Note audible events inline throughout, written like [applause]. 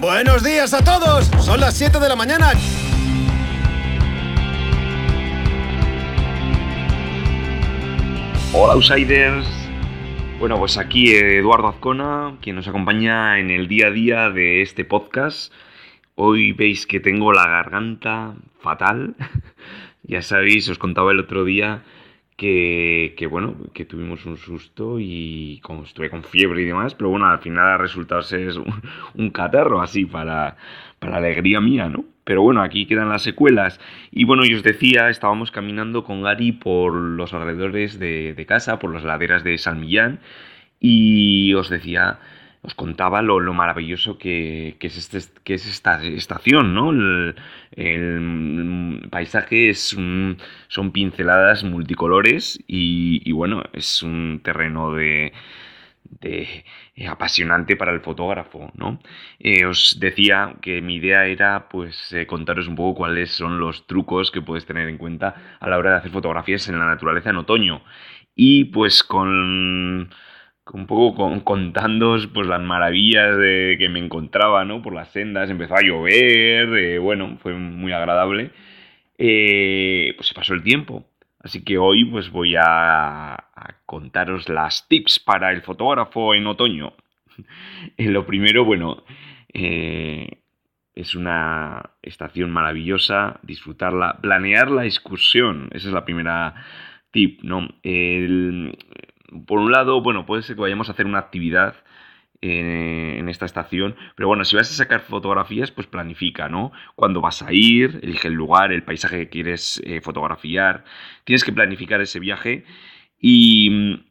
Buenos días a todos. Son las 7 de la mañana. Hola outsiders. Bueno, pues aquí Eduardo Azcona, quien nos acompaña en el día a día de este podcast. Hoy veis que tengo la garganta fatal. [laughs] ya sabéis, os contaba el otro día que, bueno, que tuvimos un susto y como estuve con fiebre y demás, pero bueno, al final ha resultado ser [laughs] un, catarro así para, para alegría mía, ¿no? Pero bueno, aquí quedan las secuelas. Y bueno, yo os decía, estábamos caminando con Gary por los alrededores de, de casa, por las laderas de San Millán, y os decía, os contaba lo, lo maravilloso que, que, es este, que, es esta estación, ¿no? El, el paisaje es un, son pinceladas multicolores y, y, bueno, es un terreno de, de, eh, apasionante para el fotógrafo, ¿no? Eh, os decía que mi idea era pues eh, contaros un poco cuáles son los trucos que puedes tener en cuenta a la hora de hacer fotografías en la naturaleza en otoño y pues con un poco con, pues las maravillas de que me encontraba, ¿no? Por las sendas, empezó a llover, eh, bueno, fue muy agradable. Eh, pues se pasó el tiempo. Así que hoy pues voy a, a contaros las tips para el fotógrafo en otoño. [laughs] Lo primero, bueno, eh, es una estación maravillosa, disfrutarla, planear la excursión, esa es la primera tip, ¿no? El, por un lado, bueno, puede ser que vayamos a hacer una actividad en esta estación, pero bueno, si vas a sacar fotografías, pues planifica, ¿no? Cuándo vas a ir, elige el lugar, el paisaje que quieres eh, fotografiar, tienes que planificar ese viaje y,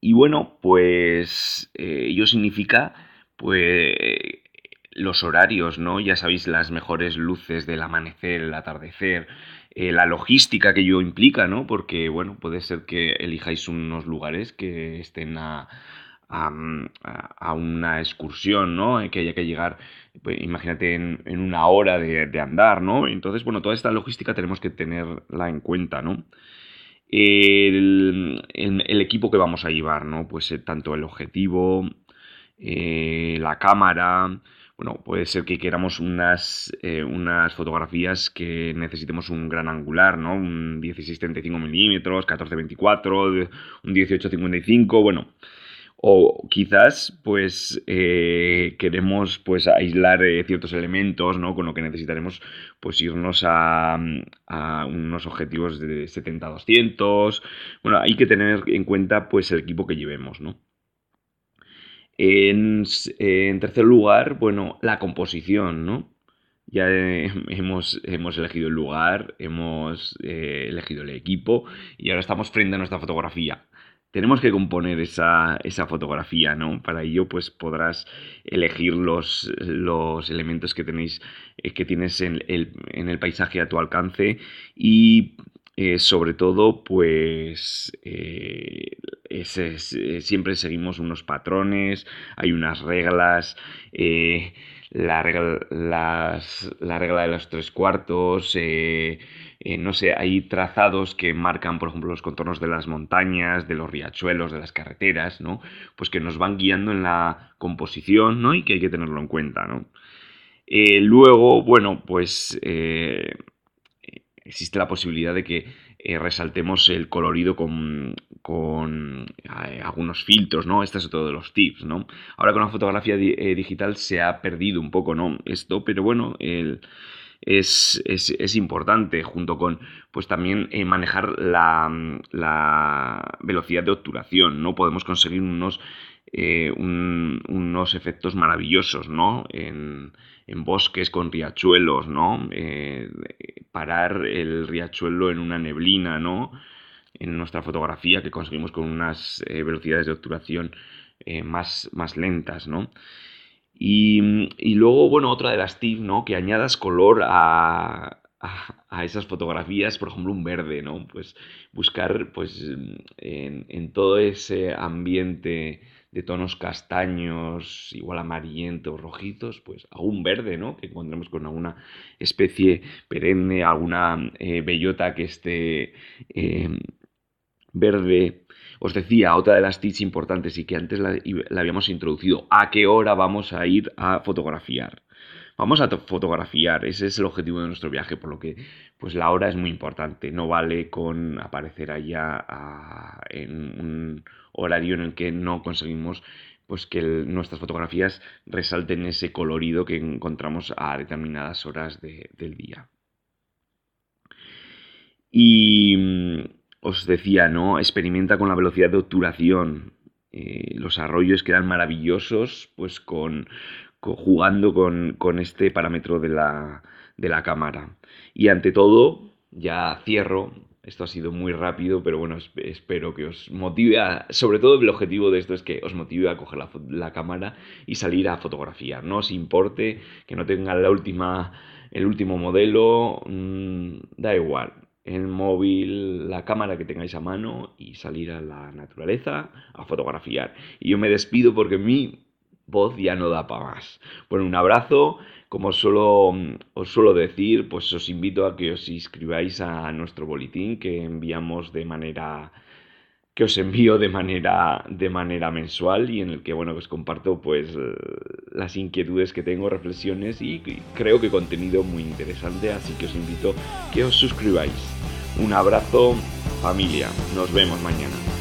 y bueno, pues eh, ello significa, pues los horarios, ¿no? Ya sabéis las mejores luces del amanecer, el atardecer, eh, la logística que ello implica, ¿no? Porque, bueno, puede ser que elijáis unos lugares que estén a, a, a una excursión, ¿no? Que haya que llegar, pues, imagínate, en, en, una hora de, de, andar, ¿no? Entonces, bueno, toda esta logística tenemos que tenerla en cuenta, ¿no? El, el, equipo que vamos a llevar, ¿no? Pues eh, tanto el objetivo, eh, la cámara, bueno, puede ser que queramos unas, eh, unas fotografías que necesitemos un gran angular, ¿no? Un 16-35 milímetros, 14-24, un 18-55, bueno. O quizás, pues, eh, queremos, pues, aislar eh, ciertos elementos, ¿no? Con lo que necesitaremos, pues, irnos a, a unos objetivos de 70-200. Bueno, hay que tener en cuenta, pues, el equipo que llevemos, ¿no? En, tercer lugar, bueno, la composición, ¿no? Ya hemos, hemos elegido el lugar, hemos eh, elegido el equipo y ahora estamos frente a nuestra fotografía. Tenemos que componer esa, esa fotografía, ¿no? Para ello, pues podrás elegir los, los elementos que tenéis, eh, que tienes en el, en el paisaje a tu alcance y eh, sobre todo, pues eh, eh, siempre seguimos unos patrones, hay unas reglas, la, regla, las, la, regla, de los tres cuartos, no sé, hay trazados que marcan, por ejemplo, los contornos de las montañas, de los riachuelos, de las carreteras, ¿no? Pues que nos van guiando en la composición, ¿no? Y que hay que tenerlo en cuenta, ¿no? luego, bueno, pues existe la posibilidad de que eh, resaltemos el colorido con, con eh, algunos filtros, ¿no? Este es otro de los tips, ¿no? Ahora con la fotografía eh, digital se ha perdido un poco, ¿no? Esto, pero bueno, el, es, es, es, importante junto con pues también eh, manejar la, la, velocidad de obturación, ¿no? Podemos conseguir unos, eh, un, unos efectos maravillosos, ¿no? En, bosques con riachuelos, ¿no? Eh, parar el riachuelo en una neblina, ¿no? En nuestra fotografía que conseguimos con unas velocidades de obturación más, más lentas, ¿no? Y, y, luego, bueno, otra de las tips, ¿no? Que añadas color a, a, a, esas fotografías, por ejemplo, un verde, ¿no? Pues buscar, pues, en, en todo ese ambiente de tonos castaños, igual amarillentos, rojizos, pues algún verde, ¿no? Que encontremos con alguna especie perenne, alguna eh, bellota que esté eh, verde. Os decía, otra de las tips importantes y que antes la, habíamos introducido, ¿a qué hora vamos a ir a fotografiar? Vamos a fotografiar, ese es el objetivo de nuestro viaje, por lo que pues la hora es muy importante. No vale con aparecer allá en un horario en el que no conseguimos pues que nuestras fotografías resalten ese colorido que encontramos a determinadas horas del día. Y os decía, ¿no? Experimenta con la velocidad de obturación. Eh, los arroyos quedan maravillosos, pues con, jugando con, este parámetro de la, de la cámara. Y ante todo, ya cierro, esto ha sido muy rápido, pero bueno, espero que os motive a... Sobre todo el objetivo de esto es que os motive a coger la, cámara y salir a fotografiar. No os importe que no tengan la última, el último modelo, mm, da igual. El móvil, la cámara que tengáis a mano y salir a la naturaleza a fotografiar. Y yo me despido porque mi voz ya no da para más. Bueno, un abrazo. Como solo, os suelo decir, pues os invito a que os inscribáis a nuestro boletín que enviamos de manera que os envío de manera, de manera mensual y en el que bueno os comparto pues las inquietudes que tengo, reflexiones y creo que contenido muy interesante, así que os invito a que os suscribáis. Un abrazo familia, nos vemos mañana.